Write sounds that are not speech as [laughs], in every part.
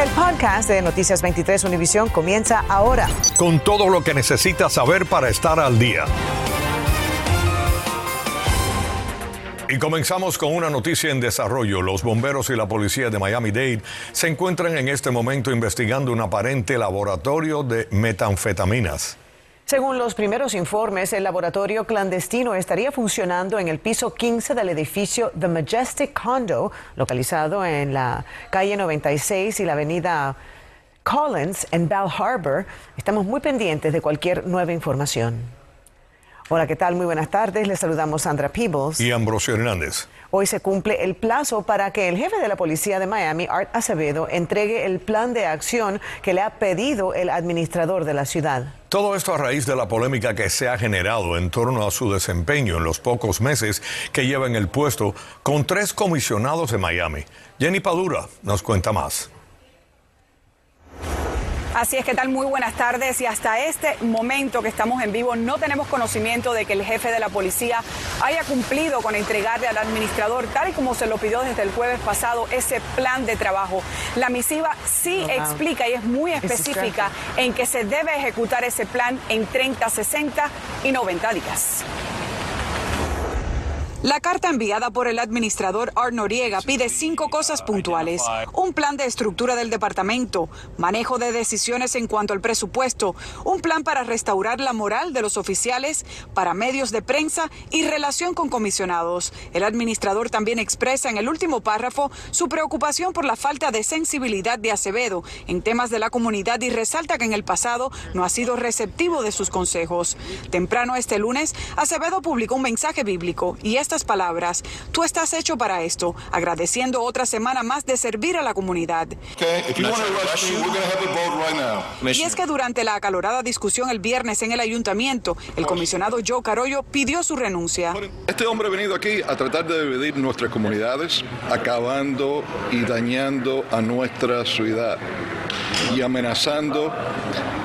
El podcast de Noticias 23 Univisión comienza ahora. Con todo lo que necesitas saber para estar al día. Y comenzamos con una noticia en desarrollo. Los bomberos y la policía de Miami-Dade se encuentran en este momento investigando un aparente laboratorio de metanfetaminas. Según los primeros informes, el laboratorio clandestino estaría funcionando en el piso 15 del edificio The Majestic Condo, localizado en la calle 96 y la avenida Collins en Bell Harbor. Estamos muy pendientes de cualquier nueva información. Hola, ¿qué tal? Muy buenas tardes. Les saludamos Sandra Peebles. Y Ambrosio Hernández. Hoy se cumple el plazo para que el jefe de la policía de Miami, Art Acevedo, entregue el plan de acción que le ha pedido el administrador de la ciudad. Todo esto a raíz de la polémica que se ha generado en torno a su desempeño en los pocos meses que lleva en el puesto con tres comisionados de Miami. Jenny Padura nos cuenta más. Así es que tal, muy buenas tardes y hasta este momento que estamos en vivo no tenemos conocimiento de que el jefe de la policía haya cumplido con entregarle al administrador, tal y como se lo pidió desde el jueves pasado, ese plan de trabajo. La misiva sí explica y es muy específica en que se debe ejecutar ese plan en 30, 60 y 90 días. La carta enviada por el administrador Art Noriega pide cinco cosas puntuales. Un plan de estructura del departamento, manejo de decisiones en cuanto al presupuesto, un plan para restaurar la moral de los oficiales, para medios de prensa y relación con comisionados. El administrador también expresa en el último párrafo su preocupación por la falta de sensibilidad de Acevedo en temas de la comunidad y resalta que en el pasado no ha sido receptivo de sus consejos. Temprano este lunes, Acevedo publicó un mensaje bíblico y es estas palabras. Tú estás hecho para esto, agradeciendo otra semana más de servir a la comunidad. Y es que durante la acalorada discusión el viernes en el ayuntamiento, el comisionado Joe Carollo pidió su renuncia. Este hombre ha venido aquí a tratar de dividir nuestras comunidades, acabando y dañando a nuestra ciudad y amenazando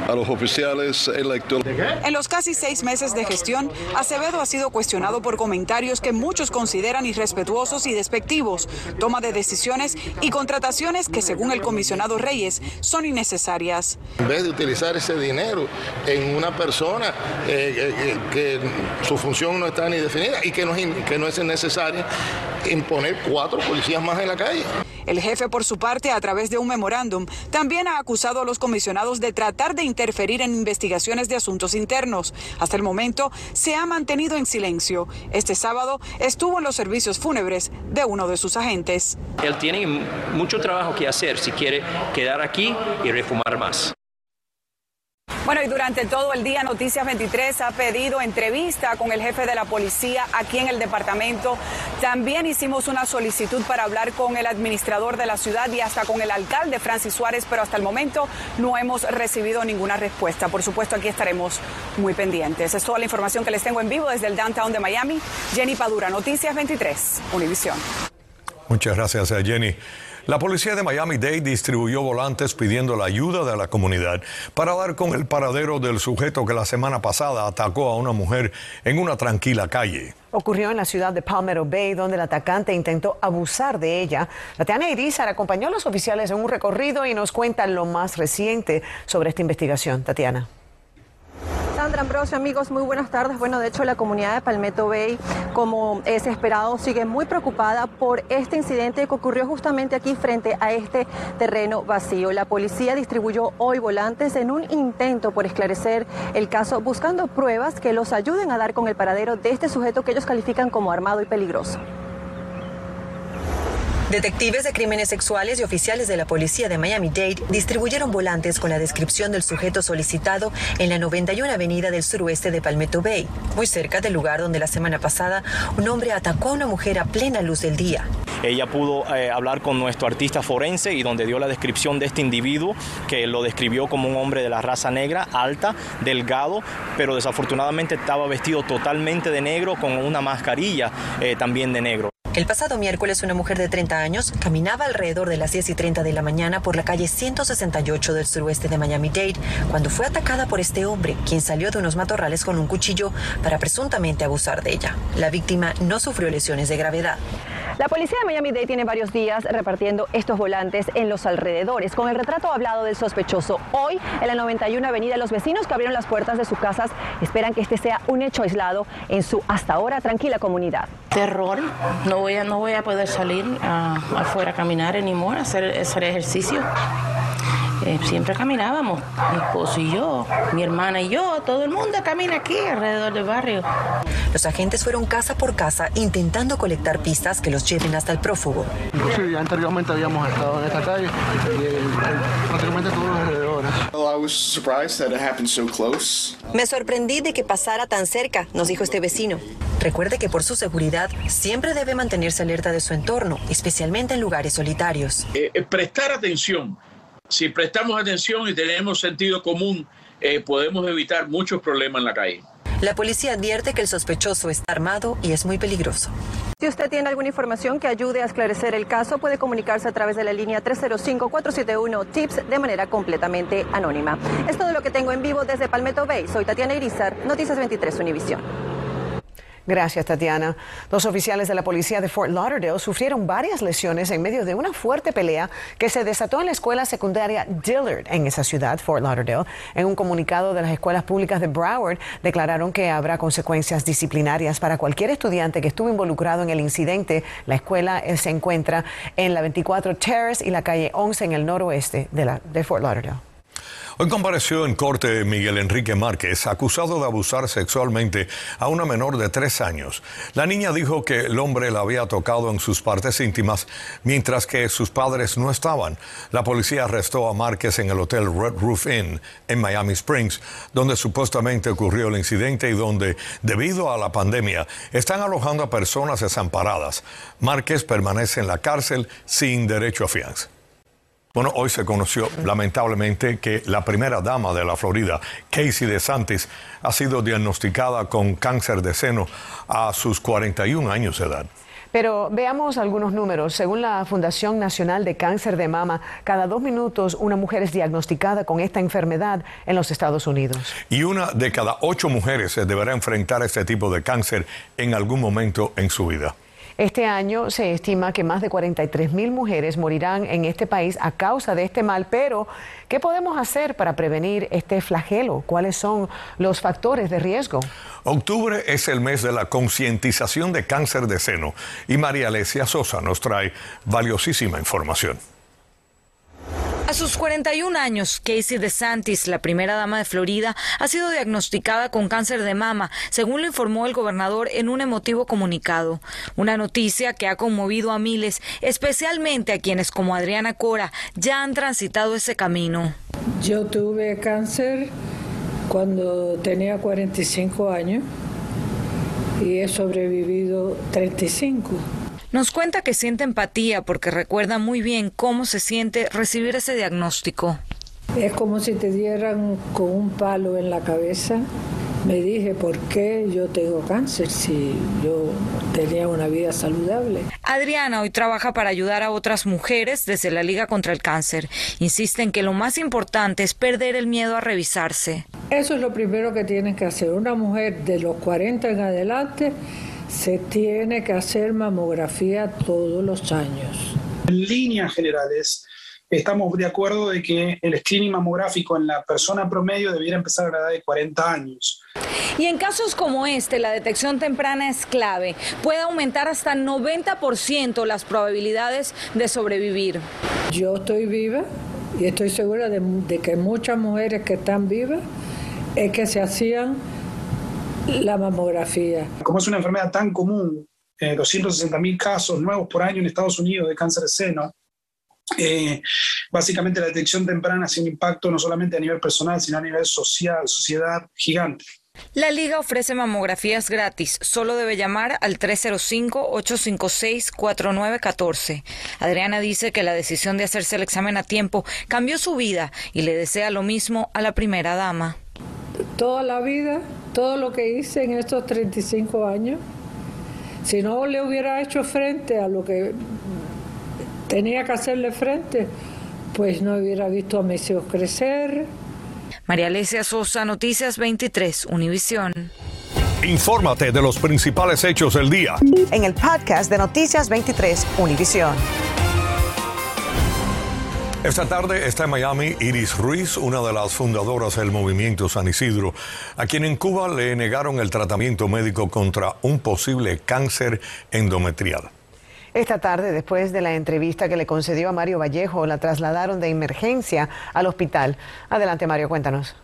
a los oficiales electos. En los casi seis meses de gestión, Acevedo ha sido cuestionado por comentarios que muchos consideran irrespetuosos y despectivos, toma de decisiones y contrataciones que, según el comisionado Reyes, son innecesarias. En vez de utilizar ese dinero en una persona eh, eh, eh, que su función no está ni definida y que no, que no es necesaria imponer cuatro policías más en la calle. El jefe, por su parte, a través de un memorándum, también ha acusado a los comisionados de tratar de interferir en investigaciones de asuntos internos. Hasta el momento se ha mantenido en silencio. Este sábado estuvo en los servicios fúnebres de uno de sus agentes. Él tiene mucho trabajo que hacer si quiere quedar aquí y refumar más. Bueno, y durante todo el día Noticias 23 ha pedido entrevista con el jefe de la policía aquí en el departamento. También hicimos una solicitud para hablar con el administrador de la ciudad y hasta con el alcalde Francis Suárez, pero hasta el momento no hemos recibido ninguna respuesta. Por supuesto, aquí estaremos muy pendientes. Es toda la información que les tengo en vivo desde el downtown de Miami. Jenny Padura, Noticias 23, Univisión. Muchas gracias, Jenny. La policía de Miami-Dade distribuyó volantes pidiendo la ayuda de la comunidad para dar con el paradero del sujeto que la semana pasada atacó a una mujer en una tranquila calle. Ocurrió en la ciudad de Palmetto Bay, donde el atacante intentó abusar de ella. Tatiana Irizar acompañó a los oficiales en un recorrido y nos cuenta lo más reciente sobre esta investigación. Tatiana. Sandra Ambrosio, amigos, muy buenas tardes. Bueno, de hecho, la comunidad de Palmetto Bay, como es esperado, sigue muy preocupada por este incidente que ocurrió justamente aquí frente a este terreno vacío. La policía distribuyó hoy volantes en un intento por esclarecer el caso, buscando pruebas que los ayuden a dar con el paradero de este sujeto que ellos califican como armado y peligroso. Detectives de crímenes sexuales y oficiales de la policía de Miami-Dade distribuyeron volantes con la descripción del sujeto solicitado en la 91 Avenida del suroeste de Palmetto Bay, muy cerca del lugar donde la semana pasada un hombre atacó a una mujer a plena luz del día. Ella pudo eh, hablar con nuestro artista forense y donde dio la descripción de este individuo, que lo describió como un hombre de la raza negra, alta, delgado, pero desafortunadamente estaba vestido totalmente de negro con una mascarilla eh, también de negro. El pasado miércoles, una mujer de 30 años caminaba alrededor de las 10 y 30 de la mañana por la calle 168 del suroeste de Miami-Dade cuando fue atacada por este hombre, quien salió de unos matorrales con un cuchillo para presuntamente abusar de ella. La víctima no sufrió lesiones de gravedad. La policía de Miami-Dade tiene varios días repartiendo estos volantes en los alrededores, con el retrato hablado del sospechoso. Hoy, en la 91 Avenida, los vecinos que abrieron las puertas de sus casas esperan que este sea un hecho aislado en su hasta ahora tranquila comunidad. Terror, no voy a, no voy a poder salir afuera a caminar ni a hacer, hacer ejercicio. Eh, siempre caminábamos, mi esposo y yo, mi hermana y yo, todo el mundo camina aquí alrededor del barrio. Los agentes fueron casa por casa intentando colectar pistas que los lleven hasta el prófugo. Inclusive ya anteriormente habíamos estado en esta calle y prácticamente todos los alrededores. Me sorprendí de que pasara tan cerca, nos dijo este vecino. Recuerde que por su seguridad siempre debe mantenerse alerta de su entorno, especialmente en lugares solitarios. Eh, eh, prestar atención si prestamos atención y tenemos sentido común, eh, podemos evitar muchos problemas en la calle. La policía advierte que el sospechoso está armado y es muy peligroso. Si usted tiene alguna información que ayude a esclarecer el caso, puede comunicarse a través de la línea 305-471-TIPS de manera completamente anónima. Es todo lo que tengo en vivo desde Palmetto Bay. Soy Tatiana Irizar, Noticias 23 Univisión. Gracias, Tatiana. Dos oficiales de la policía de Fort Lauderdale sufrieron varias lesiones en medio de una fuerte pelea que se desató en la escuela secundaria Dillard en esa ciudad, Fort Lauderdale. En un comunicado de las escuelas públicas de Broward, declararon que habrá consecuencias disciplinarias para cualquier estudiante que estuvo involucrado en el incidente. La escuela eh, se encuentra en la 24 Terrace y la calle 11 en el noroeste de, la, de Fort Lauderdale. Hoy compareció en corte Miguel Enrique Márquez, acusado de abusar sexualmente a una menor de tres años. La niña dijo que el hombre la había tocado en sus partes íntimas mientras que sus padres no estaban. La policía arrestó a Márquez en el hotel Red Roof Inn en Miami Springs, donde supuestamente ocurrió el incidente y donde, debido a la pandemia, están alojando a personas desamparadas. Márquez permanece en la cárcel sin derecho a fianza. Bueno, hoy se conoció lamentablemente que la primera dama de la Florida, Casey DeSantis, ha sido diagnosticada con cáncer de seno a sus 41 años de edad. Pero veamos algunos números. Según la Fundación Nacional de Cáncer de Mama, cada dos minutos una mujer es diagnosticada con esta enfermedad en los Estados Unidos. Y una de cada ocho mujeres deberá enfrentar este tipo de cáncer en algún momento en su vida. Este año se estima que más de 43 mil mujeres morirán en este país a causa de este mal, pero ¿qué podemos hacer para prevenir este flagelo? ¿Cuáles son los factores de riesgo? Octubre es el mes de la concientización de cáncer de seno y María Alesia Sosa nos trae valiosísima información. Sus 41 años, Casey DeSantis, la primera dama de Florida, ha sido diagnosticada con cáncer de mama, según lo informó el gobernador en un emotivo comunicado. Una noticia que ha conmovido a miles, especialmente a quienes como Adriana Cora ya han transitado ese camino. Yo tuve cáncer cuando tenía 45 años y he sobrevivido 35. Nos cuenta que siente empatía porque recuerda muy bien cómo se siente recibir ese diagnóstico. Es como si te dieran con un palo en la cabeza. Me dije, ¿por qué yo tengo cáncer si yo tenía una vida saludable? Adriana hoy trabaja para ayudar a otras mujeres desde la Liga contra el Cáncer. Insiste en que lo más importante es perder el miedo a revisarse. Eso es lo primero que tienen que hacer. Una mujer de los 40 en adelante se tiene que hacer mamografía todos los años. En líneas generales, estamos de acuerdo de que el screening mamográfico en la persona promedio debiera empezar a la edad de 40 años. Y en casos como este, la detección temprana es clave. Puede aumentar hasta 90% las probabilidades de sobrevivir. Yo estoy viva y estoy segura de, de que muchas mujeres que están vivas es que se hacían la mamografía. Como es una enfermedad tan común, eh, 260 mil casos nuevos por año en Estados Unidos de cáncer de seno, eh, básicamente la detección temprana hace un impacto no solamente a nivel personal, sino a nivel social, sociedad gigante. La liga ofrece mamografías gratis. Solo debe llamar al 305-856-4914. Adriana dice que la decisión de hacerse el examen a tiempo cambió su vida y le desea lo mismo a la primera dama. Toda la vida todo lo que hice en estos 35 años, si no le hubiera hecho frente a lo que tenía que hacerle frente, pues no hubiera visto a mis hijos crecer. María Alesia Sosa, Noticias 23, Univisión. Infórmate de los principales hechos del día. En el podcast de Noticias 23, Univisión. Esta tarde está en Miami Iris Ruiz, una de las fundadoras del movimiento San Isidro, a quien en Cuba le negaron el tratamiento médico contra un posible cáncer endometrial. Esta tarde, después de la entrevista que le concedió a Mario Vallejo, la trasladaron de emergencia al hospital. Adelante, Mario, cuéntanos.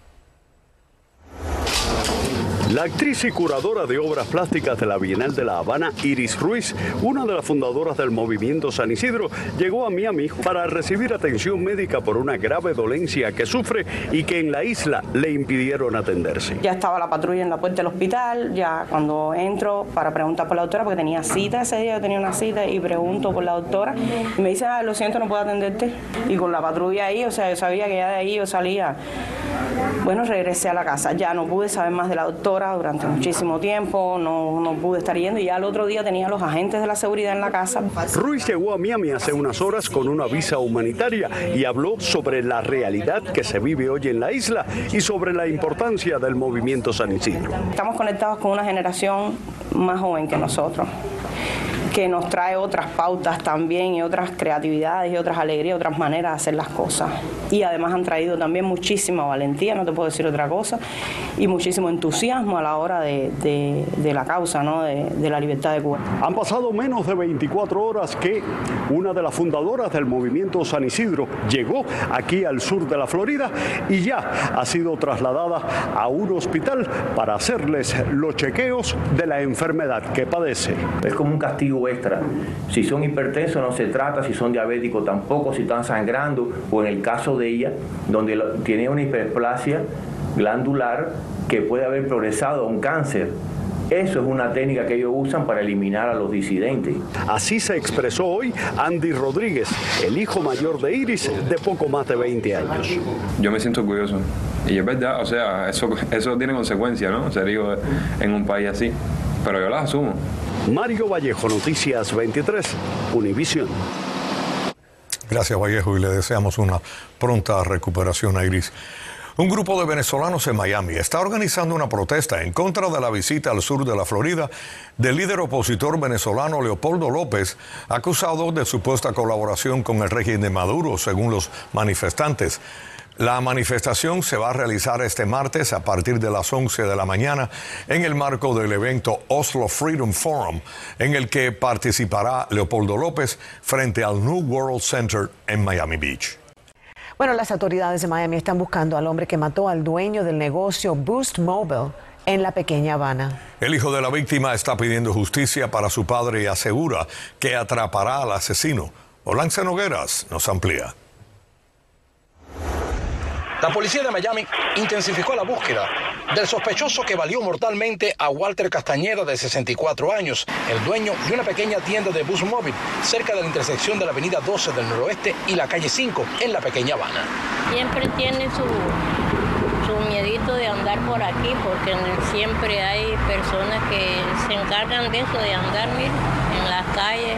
La actriz y curadora de obras plásticas de la Bienal de La Habana, Iris Ruiz, una de las fundadoras del movimiento San Isidro, llegó a Miami para recibir atención médica por una grave dolencia que sufre y que en la isla le impidieron atenderse. Ya estaba la patrulla en la puerta del hospital, ya cuando entro para preguntar por la doctora, porque tenía cita ese día, yo tenía una cita y pregunto por la doctora y me dice, ah, lo siento, no puedo atenderte. Y con la patrulla ahí, o sea, yo sabía que ya de ahí yo salía. Bueno, regresé a la casa, ya no pude saber más de la doctora durante muchísimo tiempo, no, no pude estar yendo y ya el otro día tenía los agentes de la seguridad en la casa. Ruiz llegó a Miami hace unas horas con una visa humanitaria y habló sobre la realidad que se vive hoy en la isla y sobre la importancia del movimiento San Isidro. Estamos conectados con una generación más joven que nosotros que nos trae otras pautas también y otras creatividades y otras alegrías, otras maneras de hacer las cosas. Y además han traído también muchísima valentía, no te puedo decir otra cosa, y muchísimo entusiasmo a la hora de, la causa, ¿no? de, de la libertad de Cuba. Han pasado menos de 24 horas que una de las fundadoras del movimiento San Isidro llegó aquí al sur de la Florida y ya ha sido trasladada a un hospital para hacerles los chequeos de la enfermedad que padece. Es como un castigo extra. Si son hipertensos no se trata, si son diabéticos tampoco, si están sangrando o en el caso de ella, donde tiene una hiperplasia glandular que puede haber progresado a un cáncer. Eso es una técnica que ellos usan para eliminar a los disidentes. Así se expresó hoy Andy Rodríguez, el hijo mayor de Iris, de poco más de 20 años. Yo me siento orgulloso. Y es verdad, o sea, eso, eso tiene consecuencias, ¿no? Ser hijo en un país así. Pero yo las asumo. Mario Vallejo, Noticias 23, Univisión. Gracias Vallejo y le deseamos una pronta recuperación a Iris. Un grupo de venezolanos en Miami está organizando una protesta en contra de la visita al sur de la Florida del líder opositor venezolano Leopoldo López, acusado de supuesta colaboración con el régimen de Maduro, según los manifestantes. La manifestación se va a realizar este martes a partir de las 11 de la mañana en el marco del evento Oslo Freedom Forum, en el que participará Leopoldo López frente al New World Center en Miami Beach. Bueno, las autoridades de Miami están buscando al hombre que mató al dueño del negocio Boost Mobile en la pequeña Habana. El hijo de la víctima está pidiendo justicia para su padre y asegura que atrapará al asesino. Olance Nogueras nos amplía. La policía de Miami intensificó la búsqueda del sospechoso que valió mortalmente a Walter Castañeda, de 64 años, el dueño de una pequeña tienda de bus móvil cerca de la intersección de la avenida 12 del noroeste y la calle 5 en la pequeña Habana. Siempre tiene su, su miedito de andar por aquí porque siempre hay personas que se encargan de eso, de andar en las calles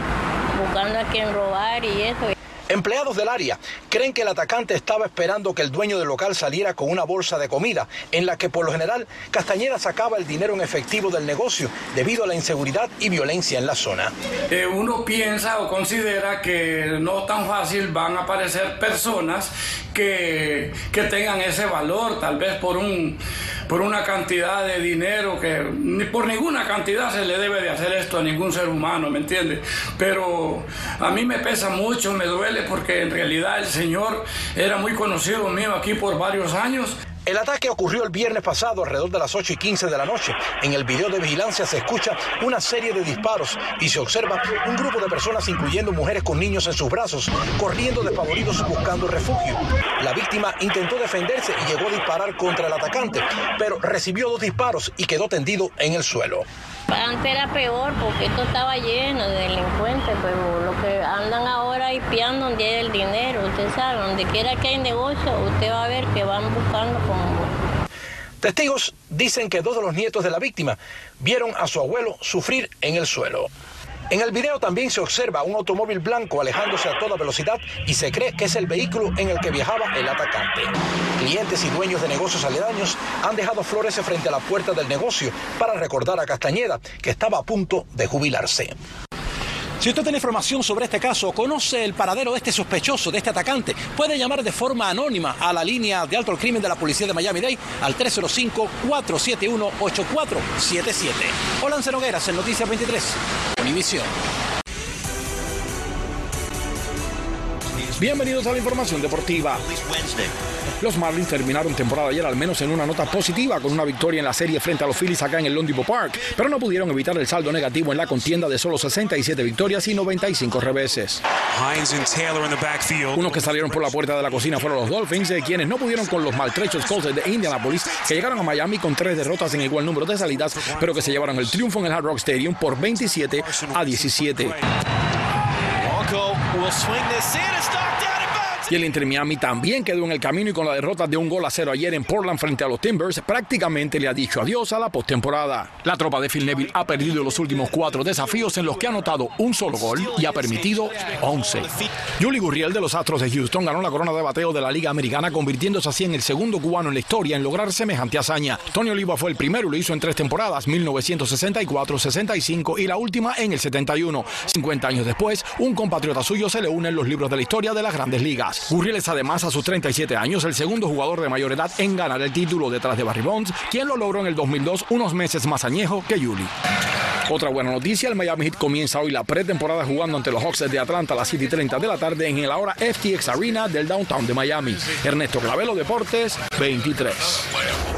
buscando a quien robar y eso. Empleados del área creen que el atacante estaba esperando que el dueño del local saliera con una bolsa de comida, en la que por lo general Castañeda sacaba el dinero en efectivo del negocio debido a la inseguridad y violencia en la zona. Eh, uno piensa o considera que no tan fácil van a aparecer personas que, que tengan ese valor, tal vez por un por una cantidad de dinero que ni por ninguna cantidad se le debe de hacer esto a ningún ser humano, ¿me entiende? Pero a mí me pesa mucho, me duele porque en realidad el Señor era muy conocido mío aquí por varios años. El ataque ocurrió el viernes pasado alrededor de las 8 y 15 de la noche. En el video de vigilancia se escucha una serie de disparos y se observa un grupo de personas, incluyendo mujeres con niños en sus brazos, corriendo despavoridos buscando refugio. La víctima intentó defenderse y llegó a disparar contra el atacante, pero recibió dos disparos y quedó tendido en el suelo. Antes era peor porque esto estaba lleno de delincuentes, pero lo que andan ahora donde el dinero, usted sabe, donde quiera que hay negocio, usted va a ver que van buscando como... Testigos dicen que dos de los nietos de la víctima vieron a su abuelo sufrir en el suelo. En el video también se observa un automóvil blanco alejándose a toda velocidad y se cree que es el vehículo en el que viajaba el atacante. Clientes y dueños de negocios aledaños han dejado flores frente a la puerta del negocio para recordar a Castañeda que estaba a punto de jubilarse. Si usted tiene información sobre este caso o conoce el paradero de este sospechoso, de este atacante, puede llamar de forma anónima a la línea de alto crimen de la policía de Miami-Dade al 305-471-8477. Hola, Nogueras en Noticias 23, Univisión. Bienvenidos a la información deportiva. Los Marlins terminaron temporada ayer al menos en una nota positiva con una victoria en la serie frente a los Phillies acá en el Lone Park, pero no pudieron evitar el saldo negativo en la contienda de solo 67 victorias y 95 reveses. Unos que salieron por la puerta de la cocina fueron los Dolphins, de quienes no pudieron con los maltrechos Colts de Indianapolis, que llegaron a Miami con tres derrotas en igual número de salidas, pero que se llevaron el triunfo en el Hard Rock Stadium por 27 a 17. Falco will swing this in. It's not Y el Inter Miami también quedó en el camino y con la derrota de un gol a cero ayer en Portland frente a los Timbers, prácticamente le ha dicho adiós a la postemporada. La tropa de Phil Neville ha perdido los últimos cuatro desafíos en los que ha anotado un solo gol y ha permitido 11. Julie Gurriel de los Astros de Houston ganó la corona de bateo de la Liga Americana, convirtiéndose así en el segundo cubano en la historia en lograr semejante hazaña. Tony Oliva fue el primero y lo hizo en tres temporadas, 1964, 65 y la última en el 71. 50 años después, un compatriota suyo se le une en los libros de la historia de las grandes ligas. Gurriel es además a sus 37 años el segundo jugador de mayor edad en ganar el título detrás de Barry Bonds, quien lo logró en el 2002 unos meses más añejo que Yuli. Otra buena noticia, el Miami Heat comienza hoy la pretemporada jugando ante los Hawks de Atlanta a las 7 y 30 de la tarde en el ahora FTX Arena del downtown de Miami. Ernesto Clavelo, Deportes 23.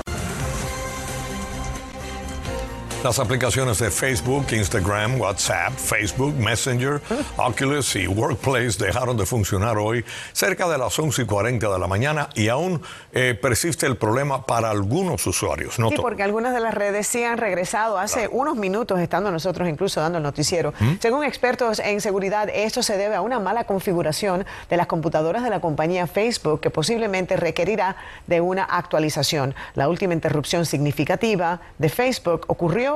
Las aplicaciones de Facebook, Instagram, WhatsApp, Facebook, Messenger, [laughs] Oculus y Workplace dejaron de funcionar hoy cerca de las 11 y 40 de la mañana y aún eh, persiste el problema para algunos usuarios. sí, porque algunas de las redes sí han regresado hace unos minutos, estando nosotros incluso dando el noticiero. ¿Mm? Según expertos en seguridad, esto se debe a una mala configuración de las computadoras de la compañía Facebook que posiblemente requerirá de una actualización. La última interrupción significativa de Facebook ocurrió